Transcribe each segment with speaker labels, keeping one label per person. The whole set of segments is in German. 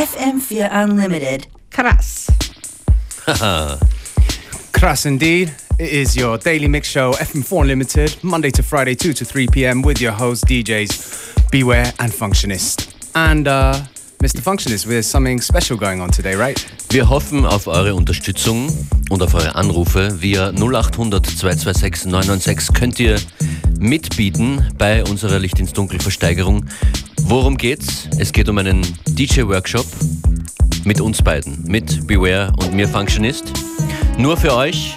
Speaker 1: FM4 Unlimited.
Speaker 2: Krass.
Speaker 3: Crass indeed. It is your daily mix show, FM4 Limited, Monday to Friday, 2 to 3 p.m. with your host, DJs Beware and Functionist. And uh, Mr. Functionist, there's something special going on today, right?
Speaker 4: Wir hoffen auf eure Unterstützung und auf eure Anrufe. Via 0800 226 996 könnt ihr mitbieten bei unserer Licht ins Dunkel Versteigerung. Worum geht's? Es geht um einen DJ-Workshop mit uns beiden, mit Beware und mir Functionist. Nur für euch,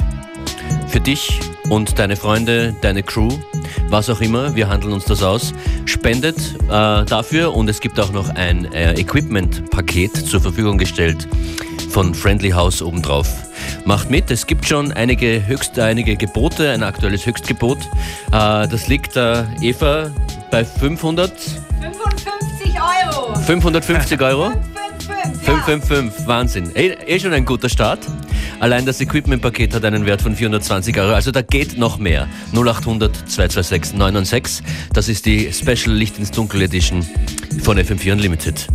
Speaker 4: für dich und deine Freunde, deine Crew, was auch immer. Wir handeln uns das aus. Spendet äh, dafür und es gibt auch noch ein äh, Equipment-Paket zur Verfügung gestellt von Friendly House obendrauf. Macht mit, es gibt schon einige, höchst, einige Gebote, ein aktuelles Höchstgebot. Äh, das liegt äh, Eva bei 500.
Speaker 2: 55 Euro.
Speaker 4: 550 Euro?
Speaker 2: 555,
Speaker 4: 555, Wahnsinn. Eh, eh schon ein guter Start. Allein das Equipment-Paket hat einen Wert von 420 Euro. Also da geht noch mehr. 0800 226 996. Das ist die Special Licht ins Dunkel Edition von FM4 Unlimited.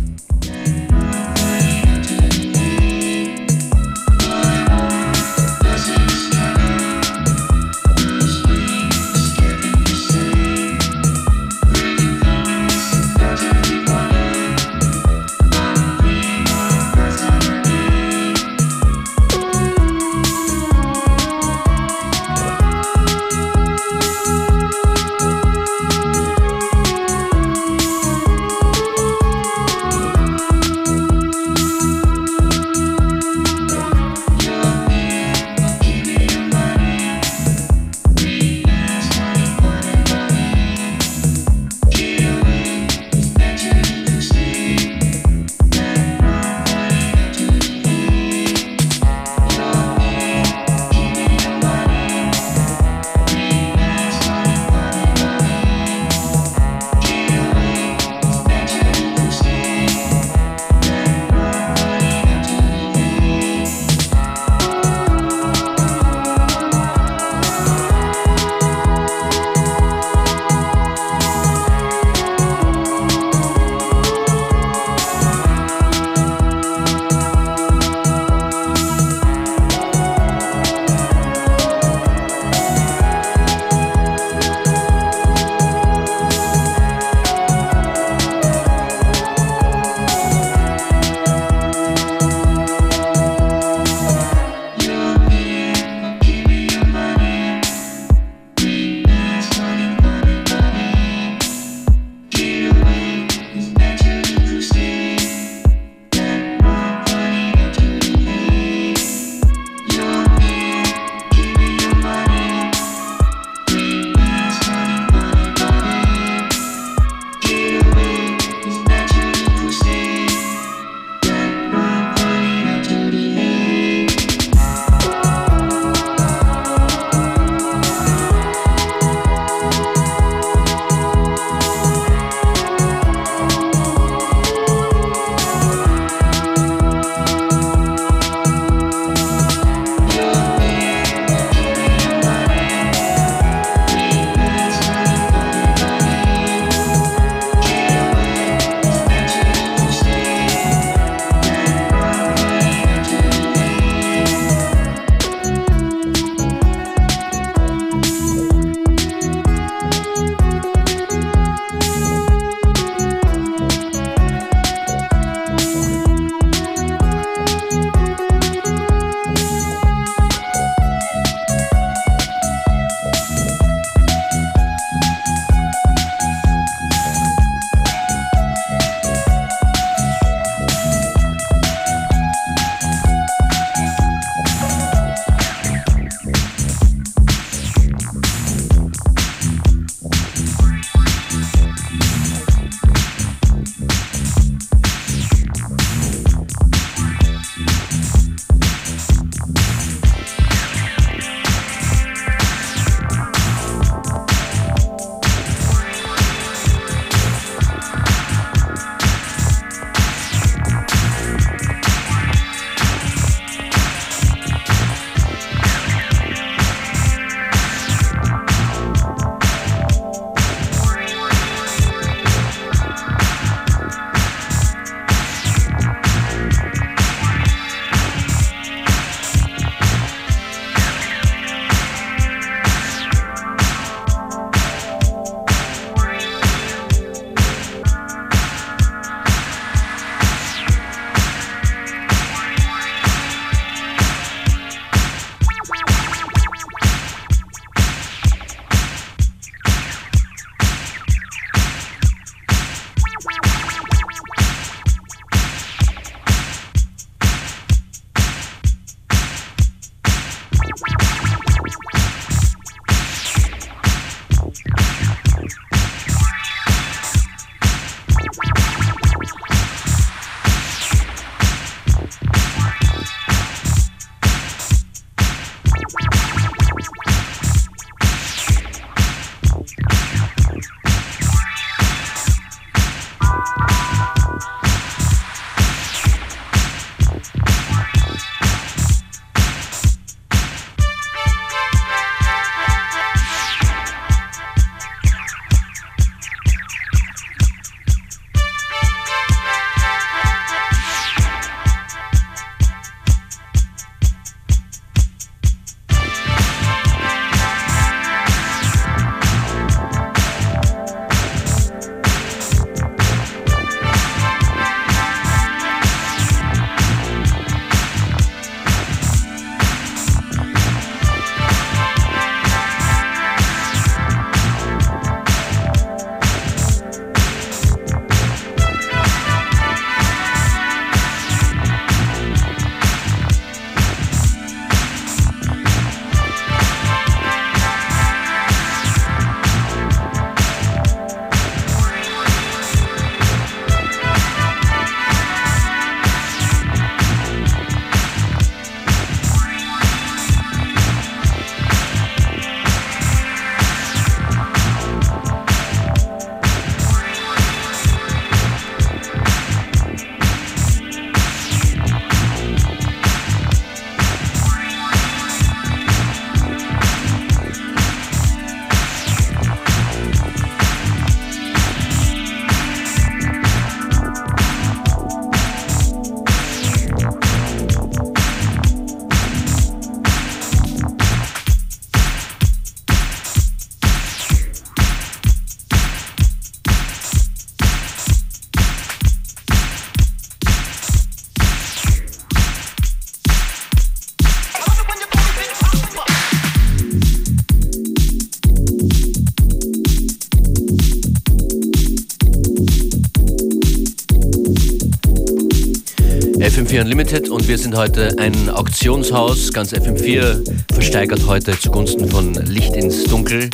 Speaker 4: FM4 Unlimited und wir sind heute ein Auktionshaus. Ganz FM4 versteigert heute zugunsten von Licht ins Dunkel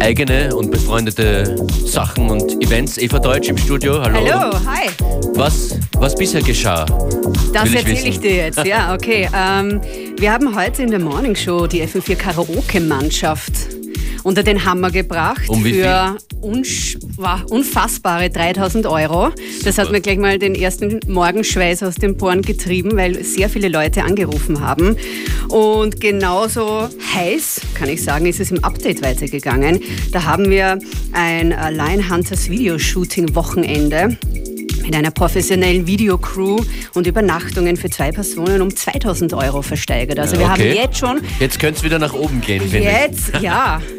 Speaker 4: eigene und befreundete Sachen und Events. Eva Deutsch im Studio, hallo.
Speaker 5: Hallo, hi.
Speaker 4: Was, was bisher geschah?
Speaker 5: Das
Speaker 4: ich
Speaker 5: erzähle ich
Speaker 4: wissen.
Speaker 5: dir jetzt. Ja, okay. Ähm, wir haben heute in der Morning Show die FM4 Karaoke-Mannschaft unter den Hammer gebracht
Speaker 4: Um wie
Speaker 5: für unfassbare 3000 Euro. Das hat mir gleich mal den ersten Morgenschweiß aus dem Poren getrieben, weil sehr viele Leute angerufen haben. Und genauso heiß, kann ich sagen, ist es im Update weitergegangen. Da haben wir ein äh, Lion Hunters Videoshooting-Wochenende mit einer professionellen Videocrew und Übernachtungen für zwei Personen um 2000 Euro versteigert. Also wir haben
Speaker 4: Okay.
Speaker 5: jetzt schon,
Speaker 4: Jetzt könnte es wieder nach oben gehen, finde ich.
Speaker 5: jetzt, ja.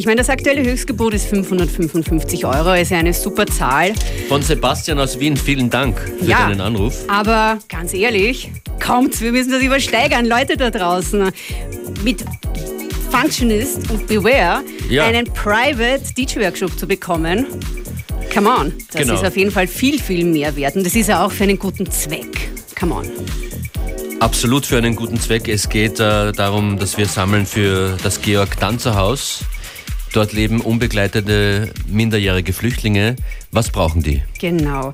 Speaker 5: Ich meine, das aktuelle Höchstgebot ist 555 Euro, ist ja eine super Zahl.
Speaker 4: Von Sebastian aus Wien, vielen Dank für
Speaker 5: Ja.
Speaker 4: deinen Anruf.
Speaker 5: Aber ganz ehrlich, kommt, wir müssen das übersteigern, Leute da draußen. Mit Functionist und Beware
Speaker 4: Ja.
Speaker 5: einen Private DJ-Workshop zu bekommen. Come on, das
Speaker 4: Genau.
Speaker 5: ist auf jeden Fall viel, viel mehr wert. Und das ist ja auch für einen guten Zweck. Come on.
Speaker 4: Absolut für einen guten Zweck. Es geht äh, darum, dass wir sammeln für das Georg-Danzer-Haus. Dort leben unbegleitete minderjährige Flüchtlinge. Was brauchen die?
Speaker 5: Genau.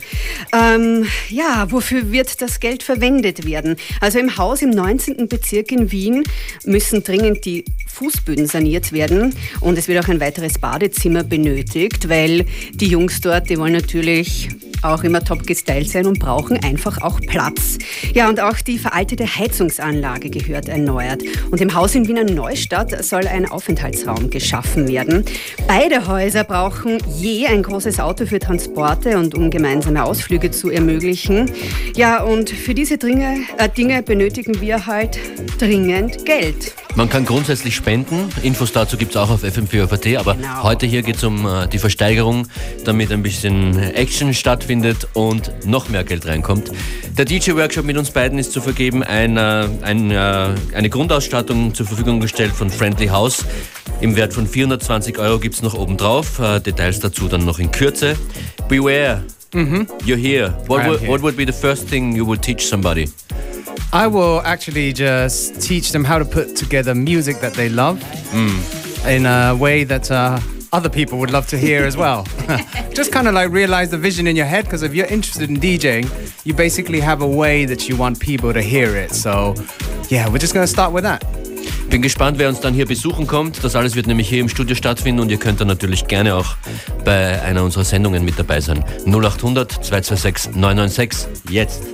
Speaker 5: Ähm, ja, wofür wird das Geld verwendet werden? Also im Haus im 19. Bezirk in Wien müssen dringend die Fußböden saniert werden und es wird auch ein weiteres Badezimmer benötigt, weil die Jungs dort, die wollen natürlich auch immer top gestylt sein und brauchen einfach auch Platz. Ja, und auch die veraltete Heizungsanlage gehört erneuert. Und im Haus in Wiener Neustadt soll ein Aufenthaltsraum geschaffen werden. Beide Häuser brauchen je ein großes Auto für Transporte und um gemeinsame Ausflüge zu ermöglichen. Ja, und für diese Dinge, äh, Dinge benötigen wir halt dringend Geld.
Speaker 4: Man kann grundsätzlich spenden. Infos dazu gibt es auch auf fm4.at. Aber
Speaker 5: Genau.
Speaker 4: heute hier geht es um äh, die Versteigerung, damit ein bisschen Action stattfindet und noch mehr Geld reinkommt. Der DJ-Workshop mit uns beiden ist zu vergeben. Ein, äh, ein, äh, eine Grundausstattung zur Verfügung gestellt von Friendly House. Im Wert von 420 Euro gibt es noch obendrauf. Äh, Details dazu dann noch in Kürze. Beware. You're here. What, would-
Speaker 3: here.
Speaker 4: what would be the first thing you would teach somebody?
Speaker 3: I will actually just teach them how to put together music that they love in a way that uh, other people would love to hear as well. just kind of like realize the vision in your head because if you're interested in DJing, you basically have a way that you want people to hear it. So, yeah, we're just going to start with that.
Speaker 4: Bin gespannt, wer uns dann hier besuchen kommt. Das alles wird nämlich hier im Studio stattfinden und ihr könnt dann natürlich gerne auch bei einer unserer Sendungen mit dabei sein. 0800 226 996 jetzt.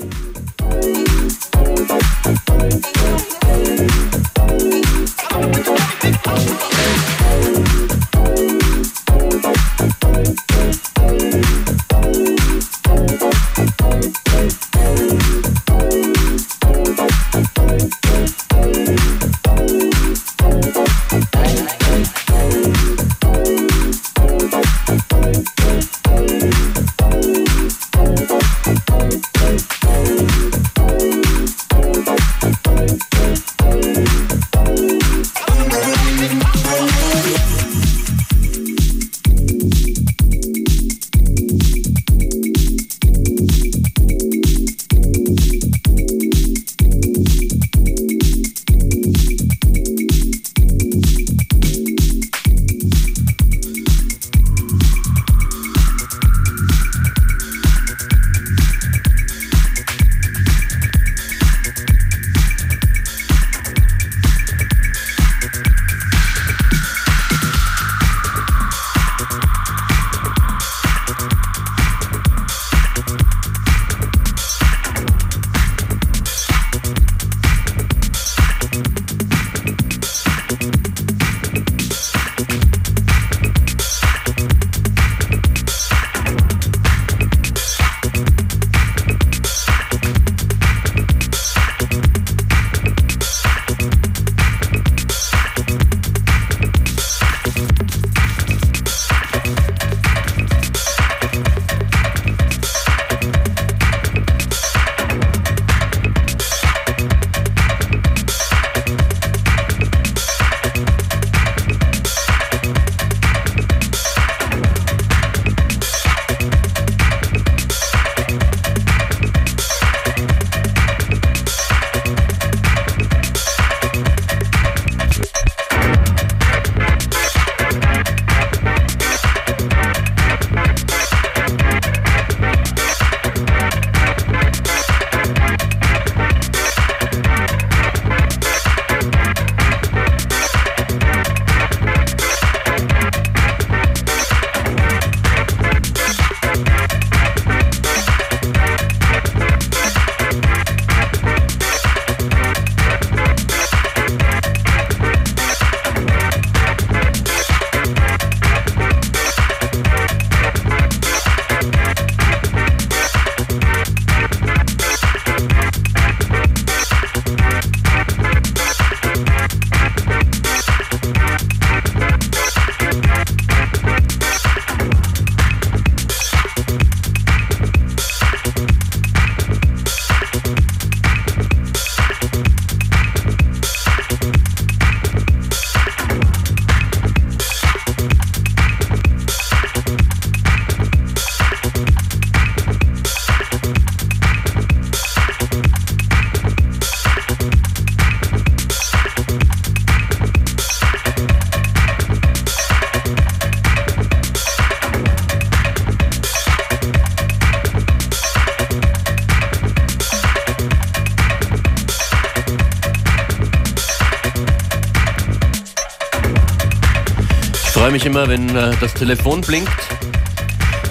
Speaker 4: Freue mich immer, wenn äh, das Telefon blinkt.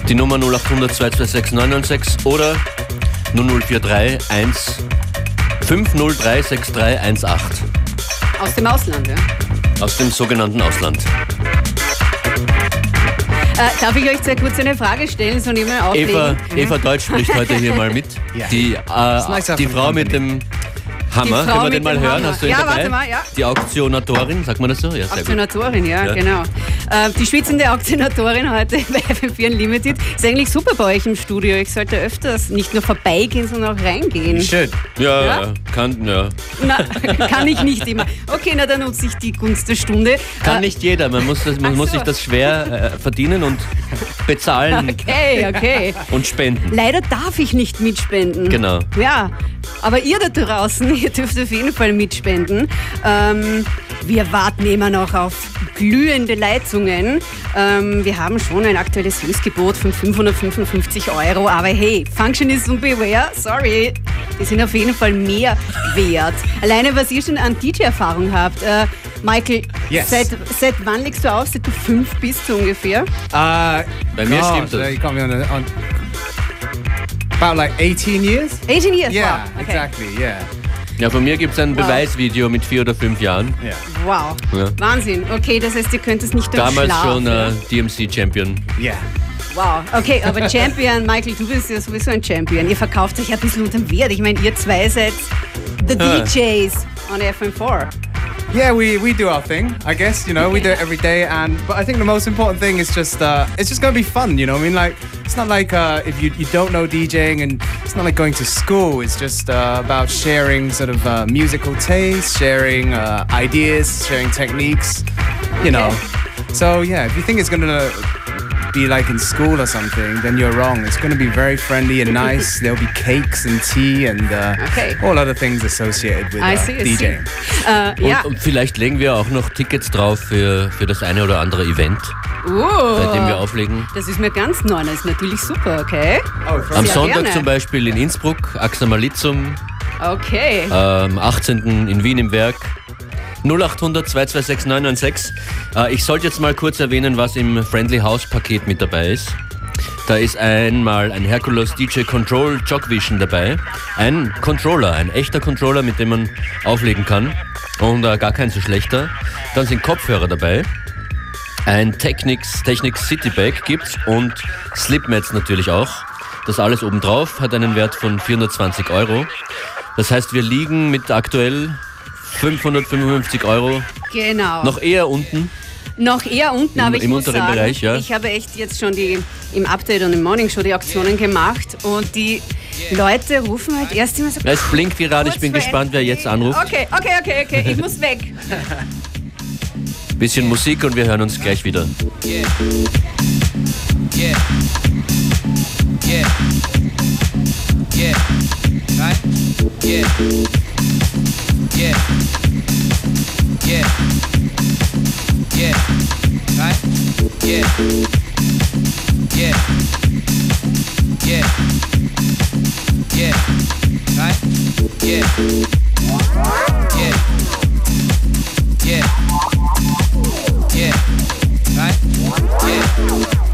Speaker 4: Die Nummer 0800 226 996 oder 0043 1 503 6318
Speaker 5: Aus dem Ausland, ja.
Speaker 4: aus dem sogenannten Ausland.
Speaker 5: Äh, darf ich euch sehr kurz eine Frage stellen, so nehmen wir auflegen?
Speaker 4: Eva, Eva Deutsch spricht heute hier mal mit.
Speaker 3: Ja.
Speaker 4: Die, äh, die Frau mit dem Hammer, können wir den mal hören?
Speaker 5: Hammer.
Speaker 4: Hast du ihn
Speaker 5: Ja,
Speaker 4: dabei?
Speaker 5: warte mal, ja.
Speaker 4: Die Auktionatorin, sagt man das so? Ja, sehr gut.
Speaker 5: Ja. genau. Äh, die schwitzende Aktionatorin heute bei FM4 Unlimited ist eigentlich super bei euch im Studio. Ich sollte öfters nicht nur vorbeigehen, sondern auch reingehen.
Speaker 3: You should.
Speaker 4: Ja,
Speaker 5: Ja?
Speaker 4: ja, kann, ja.
Speaker 5: Na, kann ich nicht immer. Okay, na dann nutze ich die Gunst der Stunde.
Speaker 4: Kann
Speaker 5: Äh,
Speaker 4: nicht jeder, man muss, das, man muss
Speaker 5: so.
Speaker 4: sich das schwer äh, verdienen und bezahlen
Speaker 5: Okay, okay.
Speaker 4: und spenden.
Speaker 5: Leider darf ich nicht mitspenden.
Speaker 4: Genau.
Speaker 5: Ja, aber ihr da draußen, ihr dürft auf jeden Fall mitspenden. Ähm, wir warten immer noch auf glühende Leitungen. Ähm, wir haben schon ein aktuelles Höchstgebot von 555 Euro, aber hey, Functionist und Beware, sorry, die sind auf jeden Fall mehr wert. Alleine, was ihr schon an DJ-Erfahrung habt. Äh, Michael,
Speaker 3: Yes.
Speaker 5: seit, seit wann legst du auf? Seit du fünf bist so ungefähr?
Speaker 3: Uh,
Speaker 4: Bei mir
Speaker 3: gosh,
Speaker 4: stimmt das.
Speaker 3: uh, You got me on, a, on about like 18 years.
Speaker 5: 18 years?
Speaker 3: Yeah,
Speaker 5: wow. Okay.
Speaker 3: exactly. Yeah,
Speaker 4: Ja, von mir gibt es ein Beweisvideo mit vier oder fünf Jahren.
Speaker 3: yeah.
Speaker 5: Wow.
Speaker 4: Ja.
Speaker 5: Wahnsinn. Okay, das heißt, ihr könnt es nicht
Speaker 4: Damals schon
Speaker 5: ja?
Speaker 4: äh, DMC-Champion.
Speaker 3: Yeah.
Speaker 5: Wow, okay, aber Champion, Michael, du bist ja sowieso ein Champion. Ihr verkauft euch ja ein bisschen unterm Wert. Ich meine, ihr zwei seid the. DJs on FM4.
Speaker 3: Yeah, we, we do our thing, I guess, you know, we do it every day and but I think the most important thing is just uh, it's just gonna be fun, you know. I mean like it's not like uh, if you, you don't know DJing and it's not like going to school, it's just uh, about sharing sort of uh, musical taste, sharing uh, ideas, sharing techniques, you know. So yeah, if you think it's gonna be like in school or something, then you're wrong. It's going to be very friendly and nice. There'll be cakes and tea and uh,
Speaker 5: Okay.
Speaker 3: all other things associated with
Speaker 5: I
Speaker 3: uh,
Speaker 5: see, I see.
Speaker 3: DJing.
Speaker 5: Äh,
Speaker 4: Und,
Speaker 5: ja.
Speaker 4: und vielleicht legen wir auch noch Tickets drauf für, für das eine oder andere Event, bei dem wir
Speaker 5: Oh,
Speaker 4: auflegen.
Speaker 5: das ist mir ganz neu. Das ist natürlich super, okay?
Speaker 3: Oh,
Speaker 4: Am Sonntag
Speaker 5: gerne.
Speaker 4: zum Beispiel in Innsbruck, Axamalizum,
Speaker 5: Okay.
Speaker 4: am 18. in Wien im Werk. 0800 226 996. Äh, ich sollte jetzt mal kurz erwähnen, was im Friendly House Paket mit dabei ist. Da ist einmal ein Hercules DJ Control Jogvision dabei. Ein Controller, ein echter Controller, mit dem man auflegen kann. Und äh, gar kein so schlechter. Dann sind Kopfhörer dabei. Ein Technics, Technics City Bag gibt's und Slipmats natürlich auch. Das alles obendrauf hat einen Wert von 420 Euro. Das heißt, wir liegen mit aktuell 555 Euro
Speaker 5: Genau.
Speaker 4: noch eher unten.
Speaker 5: Noch eher unten,
Speaker 4: Im-
Speaker 5: aber ich
Speaker 4: im
Speaker 5: muss
Speaker 4: unteren
Speaker 5: sagen,
Speaker 4: Bereich, ja.
Speaker 5: ich habe echt jetzt schon die im Update und im Morning Show die Aktionen gemacht und die Leute rufen halt erst immer so.
Speaker 4: Ja, Es blinkt gerade, ich bin gespannt, wer jetzt anruft.
Speaker 5: Okay, okay, okay, okay, ich muss weg.
Speaker 4: Bisschen Musik und wir hören uns gleich wieder.
Speaker 6: Yeah. Yeah. Yeah. Yeah. Right? Yeah. Yeah. Yeah. Yeah. Right? Yeah. Yeah. Yeah. Yeah. Right? Yeah. Yeah. Yeah. Yeah. Right? Yeah.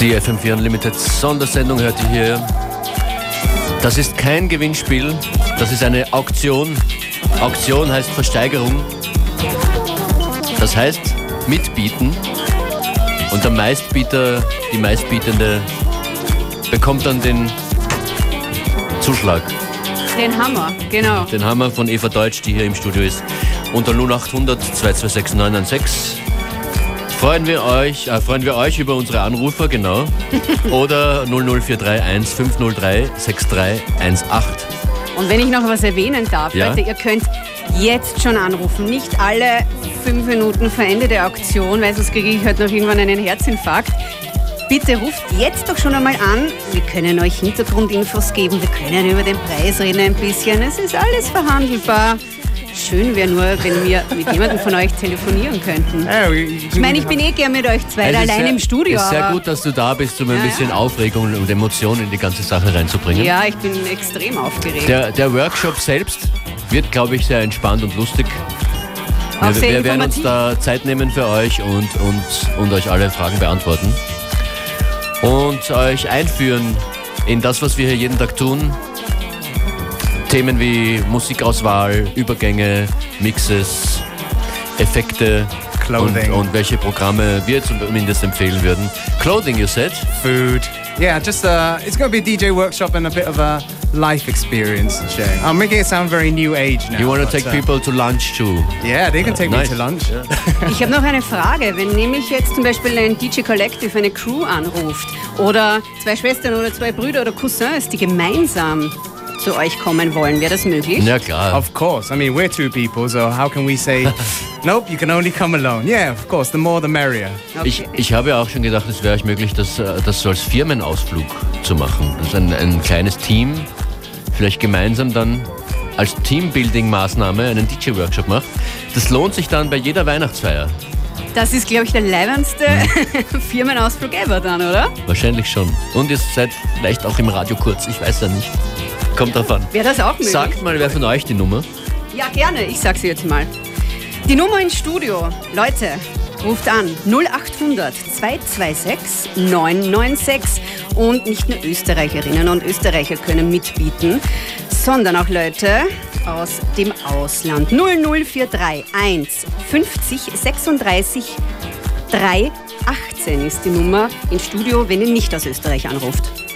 Speaker 4: Die FM4 Unlimited Sondersendung hört ihr hier. Das ist kein Gewinnspiel, das ist eine Auktion. Auktion heißt Versteigerung. Das heißt mitbieten. Und der Meistbieter, die Meistbietende bekommt dann den Zuschlag.
Speaker 5: Den Hammer, genau.
Speaker 4: Den Hammer von Eva Deutsch, die hier im Studio ist. Unter 0800 226 996 freuen wir euch, äh, freuen wir euch über unsere Anrufer, genau. Oder 00431 503 6318.
Speaker 5: Und wenn ich noch was erwähnen darf,
Speaker 4: Ja.
Speaker 5: Leute, ihr könnt jetzt schon anrufen. Nicht alle fünf Minuten vor Ende der Auktion, weil sonst kriege ich heute noch irgendwann einen Herzinfarkt. Bitte ruft jetzt doch schon einmal an. Wir können euch Hintergrundinfos geben. Wir können über den Preis reden ein bisschen. Es ist alles verhandelbar. Schön wäre nur, wenn wir mit jemandem von euch telefonieren könnten. Ich meine, ich bin eh gern mit euch zwei
Speaker 4: Es ist
Speaker 5: allein
Speaker 4: sehr-
Speaker 5: im Studio.
Speaker 4: Es ist sehr gut, dass du da bist, um ein
Speaker 5: Ja,
Speaker 4: bisschen
Speaker 5: ja.
Speaker 4: Aufregung und Emotion in die ganze Sache reinzubringen.
Speaker 5: ja, ich bin extrem aufgeregt.
Speaker 4: Der, der Workshop selbst wird, glaube ich, sehr entspannt und lustig.
Speaker 5: Auch
Speaker 4: Wir, wir werden uns da Zeit nehmen für euch und, und, und euch alle Fragen beantworten. Und euch einführen in das, was wir hier jeden Tag tun. Themen wie Musikauswahl, Übergänge, Mixes, Effekte und,
Speaker 3: Clothing.
Speaker 4: und welche Programme wir zumindest empfehlen würden. Clothing, you said?
Speaker 3: food. Yeah, just uh, it's going to be a DJ workshop and a bit of a life experience sharing. I'm making it sound very new age now.
Speaker 4: You want to take
Speaker 3: uh,
Speaker 4: people to lunch too?
Speaker 3: Yeah, they can take
Speaker 4: Nice.
Speaker 3: me to lunch.
Speaker 5: Ich habe noch eine Frage. Wenn nämlich jetzt zum Beispiel ein DJ Collective eine Crew anruft oder zwei Schwestern oder zwei Brüder oder Cousins, die gemeinsam zu euch kommen wollen. Wäre das möglich?
Speaker 4: Ja klar.
Speaker 3: Of course. I mean, we're two people, so how can we say, nope, you can only come alone? Yeah, of course. The more, the merrier.
Speaker 4: Ich, ich habe ja auch schon gedacht, es wäre euch möglich, das, äh, das so als Firmenausflug zu machen. Das ist ein, ein kleines Team, vielleicht gemeinsam dann als Teambuilding-Maßnahme einen DJ-Workshop macht. Das lohnt sich dann bei jeder Weihnachtsfeier.
Speaker 5: Das ist, glaube ich, der leibendste Firmenausflug ever dann, oder?
Speaker 4: Wahrscheinlich schon. Und ihr seid vielleicht auch im Radio kurz, ich weiß ja nicht. Kommt drauf an.
Speaker 5: Wäre das auch möglich?
Speaker 4: Sagt mal, wer von euch die Nummer?
Speaker 5: Ja, gerne. Ich sag sie jetzt mal. Die Nummer ins Studio. Leute, ruft an 0800 226 996. Und nicht nur Österreicherinnen und Österreicher können mitbieten, sondern auch Leute aus dem Ausland. 00431 50 36 318 ist die Nummer ins Studio, wenn ihr nicht aus Österreich anruft.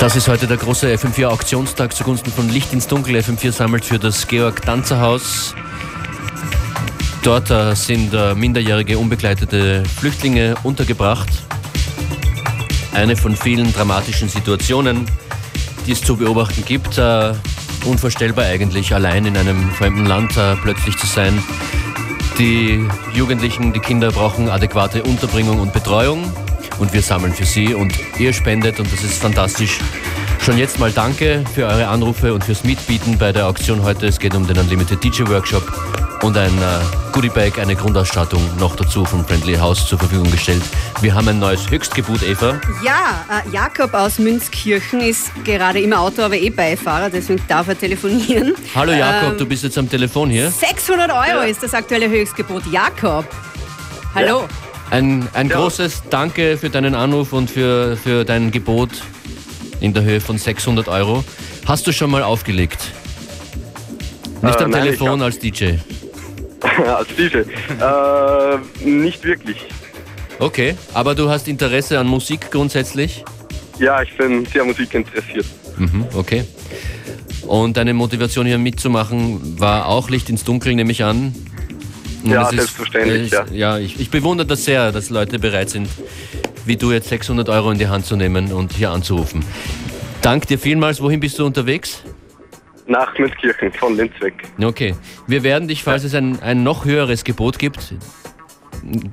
Speaker 4: Das ist heute der große FM4 Auktionstag zugunsten von Licht ins Dunkel. FM4 sammelt für das Georg Danzer Haus. Dort äh, sind äh, minderjährige unbegleitete Flüchtlinge untergebracht. Eine von vielen dramatischen Situationen, die es zu beobachten gibt. Äh, unvorstellbar eigentlich, allein in einem fremden Land äh, plötzlich zu sein. Die Jugendlichen, die Kinder brauchen adäquate Unterbringung und Betreuung und wir sammeln für sie und ihr spendet und das ist fantastisch. Schon jetzt mal danke für eure Anrufe und fürs Mitbieten bei der Auktion heute. Es geht um den Unlimited DJ Workshop und ein äh, Goodie Bag, eine Grundausstattung noch dazu von Friendly House zur Verfügung gestellt. Wir haben ein neues Höchstgebot, Eva.
Speaker 5: Ja, äh, Jakob aus Münzkirchen ist gerade im Auto, aber eh Beifahrer, deswegen darf er telefonieren.
Speaker 4: Hallo Jakob,
Speaker 5: Ähm,
Speaker 4: du bist jetzt am Telefon hier.
Speaker 5: 600 Euro ist das aktuelle Höchstgebot. Jakob, hallo.
Speaker 4: Ein, ein großes Danke für deinen Anruf und für, für dein Gebot in der Höhe von 600 Euro. Hast du schon mal aufgelegt? Nicht
Speaker 7: Äh,
Speaker 4: am
Speaker 7: nein,
Speaker 4: Telefon als DJ.
Speaker 7: Als DJ. Äh, nicht wirklich.
Speaker 4: Okay, aber du hast Interesse an Musik grundsätzlich?
Speaker 7: Ja, ich bin sehr musikinteressiert.
Speaker 4: Mhm, okay. Und deine Motivation hier mitzumachen war auch Licht ins Dunkel, nehme ich an. Und
Speaker 7: Ja,
Speaker 4: es ist-
Speaker 7: selbstverständlich,
Speaker 4: es- ja. ich, ich bewundere das sehr, dass Leute bereit sind, wie du jetzt 600 Euro in die Hand zu nehmen und hier anzurufen. Dank dir vielmals. Wohin bist du unterwegs?
Speaker 7: Nach Münzkirchen von Linz weg.
Speaker 4: Okay. Wir werden dich, falls es ein, ein noch höheres Gebot gibt,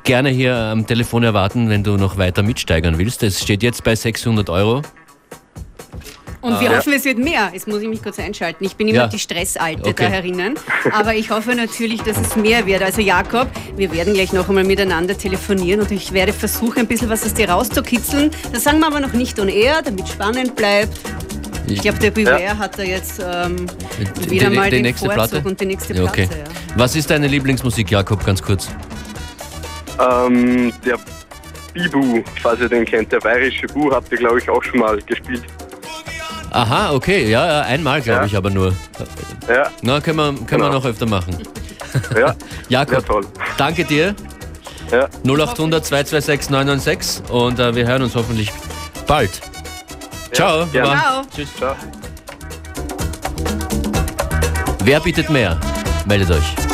Speaker 4: gerne hier am Telefon erwarten, wenn du noch weiter mitsteigern willst. Es steht jetzt bei 600 Euro.
Speaker 5: Und wir hoffen, es wird mehr. Jetzt muss ich mich kurz einschalten. Ich bin immer
Speaker 4: Ja.
Speaker 5: die Stressalte
Speaker 4: Okay.
Speaker 5: da herinnen. Aber ich hoffe natürlich, dass es mehr wird. Also Jakob, wir werden gleich noch einmal miteinander telefonieren und ich werde versuchen, ein bisschen was aus dir rauszukitzeln. Das sagen wir aber noch nicht on air, damit es spannend bleibt. Ich glaube, der Beware hat da jetzt ähm, wieder
Speaker 4: die,
Speaker 5: mal
Speaker 4: die
Speaker 5: den
Speaker 4: nächste
Speaker 5: Vorzug
Speaker 4: Platte?
Speaker 5: und die nächste
Speaker 4: Ja,
Speaker 5: Platte.
Speaker 4: okay.
Speaker 5: Ja.
Speaker 4: Was ist deine Lieblingsmusik, Jakob, ganz kurz?
Speaker 7: Ähm, der Bibu, falls ihr den kennt, der bayerische Bu, habt ihr, glaube ich, auch schon mal gespielt.
Speaker 4: Aha, okay, ja, ja, einmal glaube
Speaker 7: Ja.
Speaker 4: ich aber nur.
Speaker 7: Ja,
Speaker 4: Na, können wir, können wir
Speaker 7: Genau.
Speaker 4: noch öfter machen.
Speaker 7: ja,
Speaker 4: Jakob,
Speaker 7: ja toll.
Speaker 4: danke dir.
Speaker 7: Ja.
Speaker 4: 0800 226 996 und äh, wir hören uns hoffentlich bald. Ciao. Baba.
Speaker 5: Ciao.
Speaker 4: Tschüss.
Speaker 7: Ciao.
Speaker 4: Wer bietet mehr? Meldet euch.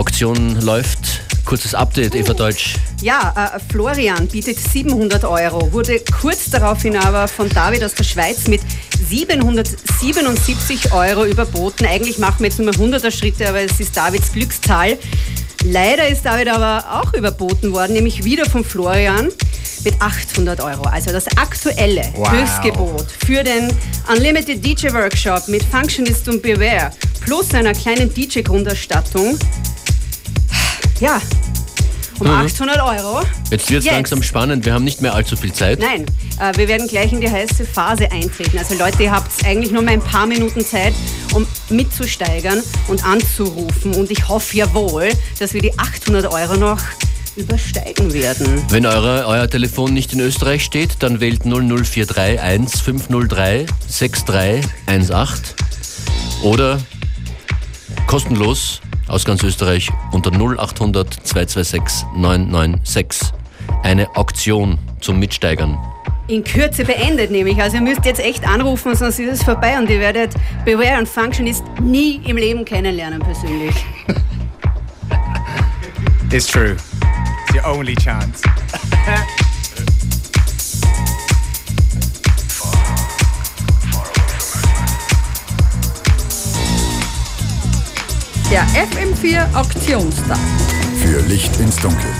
Speaker 4: Auktion läuft. Kurzes Update, Eva Deutsch.
Speaker 5: Ja, äh, Florian bietet 700 Euro, wurde kurz daraufhin aber von David aus der Schweiz mit 777 Euro überboten. Eigentlich machen wir jetzt nur 100er Schritte, aber es ist Davids Glückszahl. Leider ist David aber auch überboten worden, nämlich wieder von Florian mit 800 Euro. Also das aktuelle
Speaker 3: Wow.
Speaker 5: Höchstgebot für den Unlimited DJ Workshop mit Functionist und Beware plus einer kleinen DJ-Grunderstattung. Ja, um 800 Euro.
Speaker 4: Jetzt wird es langsam spannend. Wir haben nicht mehr allzu viel Zeit.
Speaker 5: Nein, äh, wir werden gleich in die heiße Phase eintreten. Also Leute, ihr habt eigentlich nur mal ein paar Minuten Zeit, um mitzusteigern und anzurufen. Und ich hoffe ja wohl, dass wir die 800 Euro noch übersteigen werden.
Speaker 4: Wenn eure, euer Telefon nicht in Österreich steht, dann wählt 00431 503 6318 oder kostenlos aus ganz Österreich unter 0800 226 996. Eine Auktion zum Mitsteigern.
Speaker 5: In Kürze beendet nämlich. Also ihr müsst jetzt echt anrufen, sonst ist es vorbei und ihr werdet Beware und Functionist nie im Leben kennenlernen persönlich.
Speaker 3: It's true. It's your only chance.
Speaker 8: Der FM4 Auktionstag.
Speaker 9: Für Licht ins Dunkel.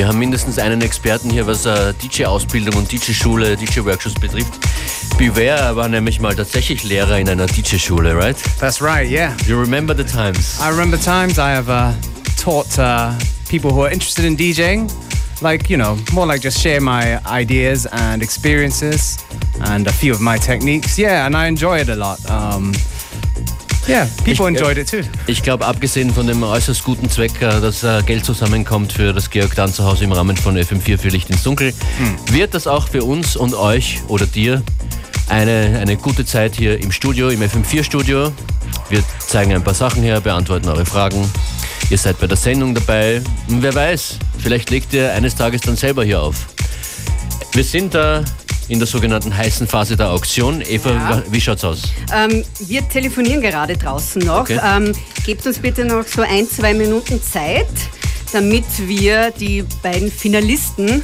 Speaker 4: Wir haben mindestens einen Experten hier, was äh, DJ-Ausbildung und DJ-Schule, DJ-Workshops betrifft. Beware war nämlich mal tatsächlich Lehrer in einer DJ-Schule, right?
Speaker 3: That's right, yeah.
Speaker 4: You remember the times?
Speaker 3: I remember times I have uh, taught uh, people who are interested in DJing, like, you know, more like just share my ideas and experiences and a few of my techniques. Yeah, and I enjoy it a lot. Um, yeah, people
Speaker 4: Ich-
Speaker 3: enjoyed it too.
Speaker 4: Ich glaube, abgesehen von dem äußerst guten Zweck, äh, dass äh, Geld zusammenkommt für das Georg Dan zu Hause im Rahmen von FM4 für Licht ins Dunkel, wird das auch für uns und euch oder dir eine, eine gute Zeit hier im Studio, im FM4-Studio. Wir zeigen ein paar Sachen her, beantworten eure Fragen. Ihr seid bei der Sendung dabei. Und wer weiß, vielleicht legt ihr eines Tages dann selber hier auf. Wir sind da in der sogenannten heißen Phase der Auktion. Eva,
Speaker 5: Ja.
Speaker 4: wie schaut's aus?
Speaker 5: Ähm, wir telefonieren gerade draußen noch.
Speaker 4: Okay.
Speaker 5: Ähm, gebt uns bitte noch so ein, zwei Minuten Zeit, damit wir die beiden Finalisten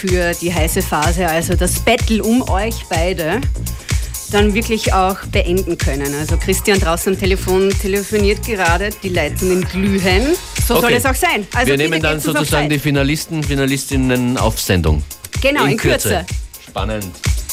Speaker 5: für die heiße Phase, also das Battle um euch beide, dann wirklich auch beenden können. Also Christian draußen am Telefon telefoniert gerade, die Leitungen glühen. So soll
Speaker 4: Okay.
Speaker 5: es auch sein. Also
Speaker 4: Wir nehmen dann sozusagen die. Finalisten, Finalistinnen auf Sendung.
Speaker 5: Genau, in, Kürze.
Speaker 4: Spannend.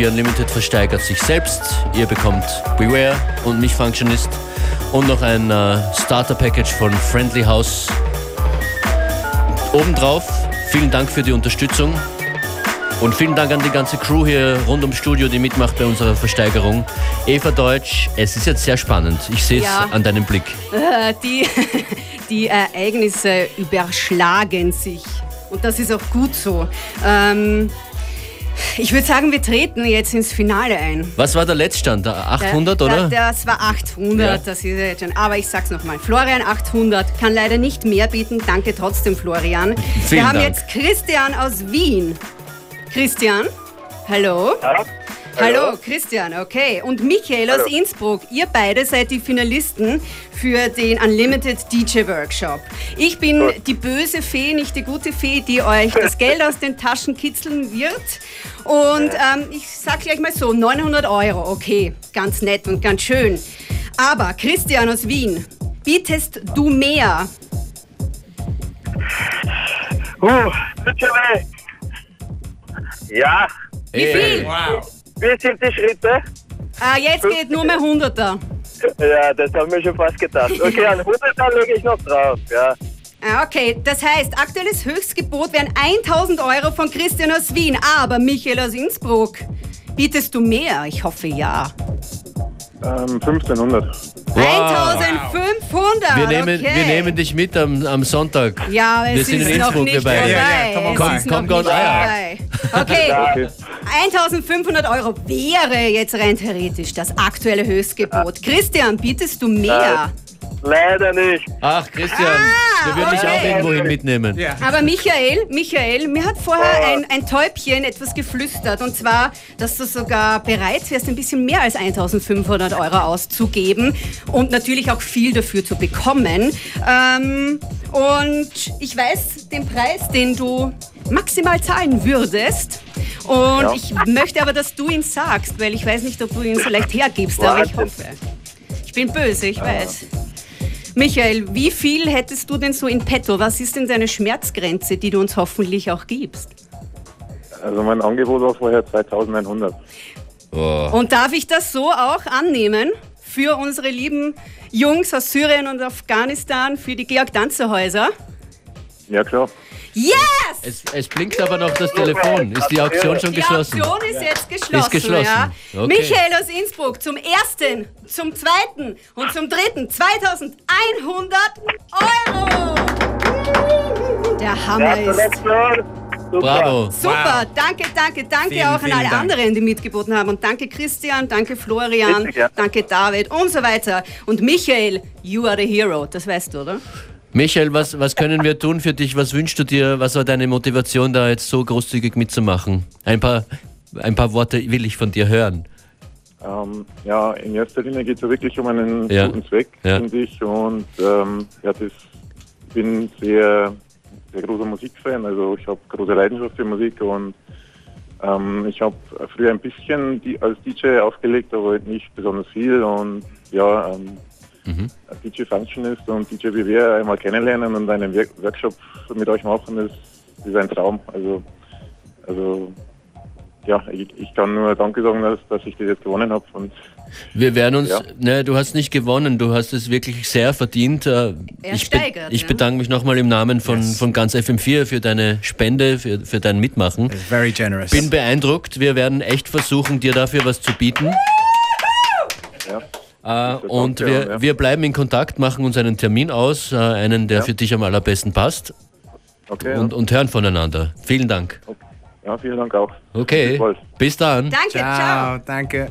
Speaker 4: FM4 Unlimited versteigert sich selbst. Ihr bekommt Beware und mich Functionist und noch ein äh, Starter-Package von Friendly House. Obendrauf, vielen Dank für die Unterstützung. Und vielen Dank an die ganze Crew hier rund ums Studio, die mitmacht bei unserer Versteigerung. Eva Deutsch, es ist jetzt sehr spannend. Ich sehe es
Speaker 5: Ja.
Speaker 4: an deinem Blick.
Speaker 5: Äh, die, die Ereignisse überschlagen sich. Und das ist auch gut so. Ähm, ich würde sagen, wir treten jetzt ins Finale ein.
Speaker 4: Was war der Letztstand? Der 800,
Speaker 5: Der-
Speaker 4: oder?
Speaker 5: Der, das war 800,
Speaker 4: Ja.
Speaker 5: das ist jetzt schon. Aber ich sag's nochmal, Florian 800 kann leider nicht mehr bieten. Danke trotzdem, Florian.
Speaker 4: Vielen
Speaker 5: wir haben
Speaker 4: Dank.
Speaker 5: jetzt Christian aus Wien. Christian, hallo. Hallo, Christian, okay. Und Michael aus Innsbruck. Ihr beide seid die Finalisten für den Unlimited DJ Workshop. Ich bin die böse Fee, nicht die gute Fee, die euch das Geld aus den Taschen kitzeln wird. Und ähm, ich sag gleich mal so, 900 Euro, okay, ganz nett und ganz schön. Aber Christian aus Wien, bietest du mehr?
Speaker 10: Uh, tut schon weh. Ja,
Speaker 5: Wie viel?
Speaker 10: wie sind die Schritte?
Speaker 5: Ah, jetzt geht nur mehr 100er.
Speaker 10: Ja, das haben wir schon fast gedacht. Okay, an 100 lege ich noch drauf, ja.
Speaker 5: Ah, Okay, das heißt, aktuelles Höchstgebot wären 1000 Euro von Christian aus Wien, aber Michael aus Innsbruck. Bietest du mehr? Ich hoffe ja.
Speaker 11: Ähm, 1500.
Speaker 5: 1500!
Speaker 4: Wir nehmen,
Speaker 5: okay.
Speaker 4: wir nehmen dich mit am, am Sonntag.
Speaker 5: Ja, es
Speaker 4: wir sind
Speaker 5: ist
Speaker 4: in
Speaker 5: noch
Speaker 4: Innsbruck,
Speaker 5: nicht
Speaker 4: wir beide.
Speaker 5: vorbei.
Speaker 3: Ja, ja, komm
Speaker 5: es
Speaker 4: Komm,
Speaker 5: noch
Speaker 4: komm,
Speaker 5: nicht
Speaker 4: ah,
Speaker 5: vorbei. Okay,
Speaker 11: Okay.
Speaker 5: 1500 Euro wäre jetzt rein theoretisch das aktuelle Höchstgebot. Christian, bietest du mehr?
Speaker 10: Leider nicht.
Speaker 4: Ach, Christian,
Speaker 5: Ah,
Speaker 4: wir würden dich
Speaker 5: okay.
Speaker 4: auch irgendwo hin mitnehmen.
Speaker 3: Ja.
Speaker 5: Aber Michael, Michael, mir hat vorher ein, ein Täubchen etwas geflüstert und zwar, dass du sogar bereit wärst, ein bisschen mehr als 1500 Euro auszugeben und natürlich auch viel dafür zu bekommen. Ähm, und ich weiß den Preis, den du maximal zahlen würdest. Und
Speaker 10: Ja.
Speaker 5: ich möchte aber, dass du ihn sagst, weil ich weiß nicht, ob du ihn so leicht hergibst, aber ich
Speaker 10: Wahnsinn.
Speaker 5: hoffe. Ich bin böse, ich weiß. Michael, wie viel hättest du denn so in petto? Was ist denn deine Schmerzgrenze, die du uns hoffentlich auch gibst?
Speaker 11: Also mein Angebot war vorher 2100.
Speaker 4: Oh.
Speaker 5: Und darf ich das so auch annehmen für unsere lieben Jungs aus Syrien und Afghanistan, für die Georg-Danzer-Häuser?
Speaker 11: Ja klar.
Speaker 5: Yes!
Speaker 4: Es, es blinkt aber noch das Telefon. Ist die Auktion schon
Speaker 5: Die
Speaker 4: geschlossen?
Speaker 5: Auktion ist jetzt geschlossen.
Speaker 4: Ist geschlossen.
Speaker 5: Ja.
Speaker 4: Okay.
Speaker 5: Michael aus Innsbruck zum ersten, zum zweiten und zum dritten 2100 Euro. Der Hammer ist.
Speaker 10: Super.
Speaker 4: Bravo.
Speaker 5: Super, danke, danke, danke
Speaker 3: Vielen,
Speaker 5: auch an alle
Speaker 3: Dank.
Speaker 5: anderen, die mitgeboten haben. Und danke Christian, danke Florian,
Speaker 10: Bitte, gerne.
Speaker 5: danke David und so weiter. Und Michael, you are the hero, das weißt du, oder?
Speaker 4: Michael, was, was können wir tun für dich? Was wünschst du dir? Was war deine Motivation, da jetzt so großzügig mitzumachen? Ein paar, ein paar Worte will ich von dir hören.
Speaker 11: Ähm, ja, in erster Linie geht es ja wirklich um einen
Speaker 4: Ja.
Speaker 11: guten Zweck,
Speaker 4: Ja.
Speaker 11: finde ich. Und ähm, ja, das ich bin sehr, sehr großer Musikfan. Also ich habe große Leidenschaft für Musik und ähm, ich habe früher ein bisschen die, als DJ aufgelegt, aber halt nicht besonders viel. Und ja, ähm, DJ Functionist und DJ BWR einmal kennenlernen und einen Work Workshop mit euch machen, ist, ist ein Traum. Also, also ja, ich, ich kann nur Danke sagen, dass, dass ich das jetzt gewonnen habe. Und
Speaker 4: Wir werden uns,
Speaker 11: Ja.
Speaker 4: ne, du hast nicht gewonnen, du hast es wirklich sehr verdient. Äh,
Speaker 5: Er
Speaker 4: Ich, be
Speaker 5: steigert,
Speaker 4: ich
Speaker 5: ja.
Speaker 4: bedanke mich nochmal im Namen von, von ganz FM4 für deine Spende, für, für dein Mitmachen.
Speaker 3: Very generous.
Speaker 4: Bin beeindruckt, wir werden echt versuchen, dir dafür was zu bieten.
Speaker 11: ja,
Speaker 4: Äh, und wir,
Speaker 11: ja.
Speaker 4: wir bleiben in Kontakt, machen uns einen Termin aus, äh, einen, der
Speaker 11: Ja.
Speaker 4: für dich am allerbesten passt
Speaker 11: okay.
Speaker 4: und, und hören voneinander. Vielen Dank.
Speaker 11: ja. ja, vielen Dank auch.
Speaker 4: Okay,
Speaker 11: Bis
Speaker 4: bis dann.
Speaker 5: Danke, ciao.
Speaker 3: Ciao, danke.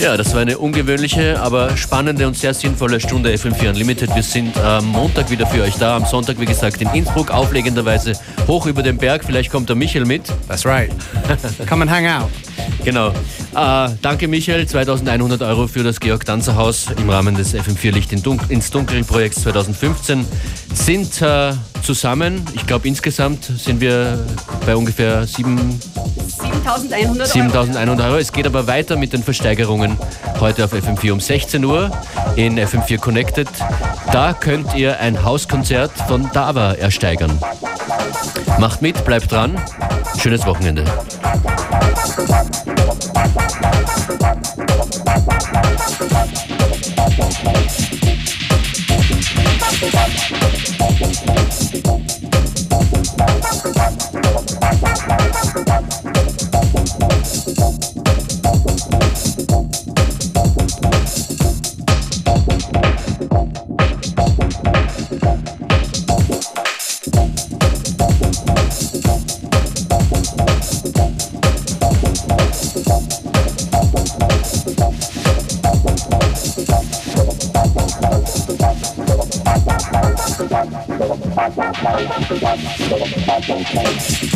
Speaker 4: Ja, das war eine ungewöhnliche, aber spannende und sehr sinnvolle Stunde FM4 Unlimited. Wir sind am Montag wieder für euch da. Am Sonntag, wie gesagt, in Innsbruck, auflegenderweise hoch über den Berg. Vielleicht kommt der Michael mit.
Speaker 3: That's right. Come and hang out.
Speaker 4: Genau. Äh, danke, Michael. 2100 Euro für das Georg-Danzer-Haus im Rahmen des FM4 Licht in Dun ins Dunkel-Projekts 2015 sind äh, zusammen, ich glaube insgesamt sind wir bei ungefähr
Speaker 5: 7100
Speaker 4: 7100 Euro. Es geht aber weiter mit den Versteigerungen heute auf FM4 um 16 Uhr in FM4 Connected. Da könnt ihr ein Hauskonzert von Dava ersteigern. Macht mit, bleibt dran. Schönes Wochenende. Now we want to run, we don't want to fight, don't play.